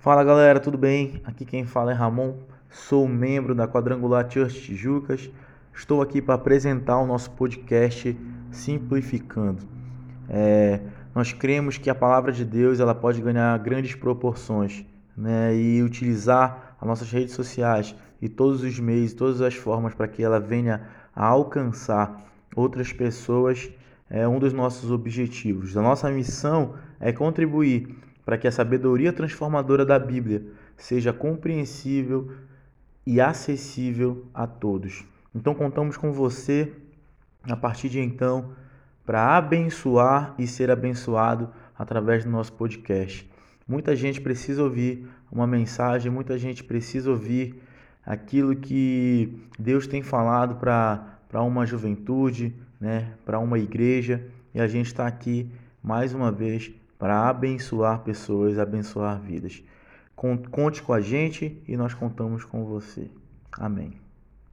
Fala galera, tudo bem? Aqui quem fala é Ramon, sou membro da Quadrangular Church Tijucas. Estou aqui para apresentar o nosso podcast Simplificando. É, nós cremos que a palavra de Deus ela pode ganhar grandes proporções né, e utilizar as nossas redes sociais e todos os meios, todas as formas para que ela venha a alcançar outras pessoas é um dos nossos objetivos. A nossa missão é contribuir para que a sabedoria transformadora da Bíblia seja compreensível e acessível a todos. Então contamos com você a partir de então para abençoar e ser abençoado através do nosso podcast. Muita gente precisa ouvir uma mensagem, muita gente precisa ouvir aquilo que Deus tem falado para uma juventude, né, para uma igreja, e a gente está aqui mais uma vez para abençoar pessoas, abençoar vidas. Conte com a gente e nós contamos com você. Amém.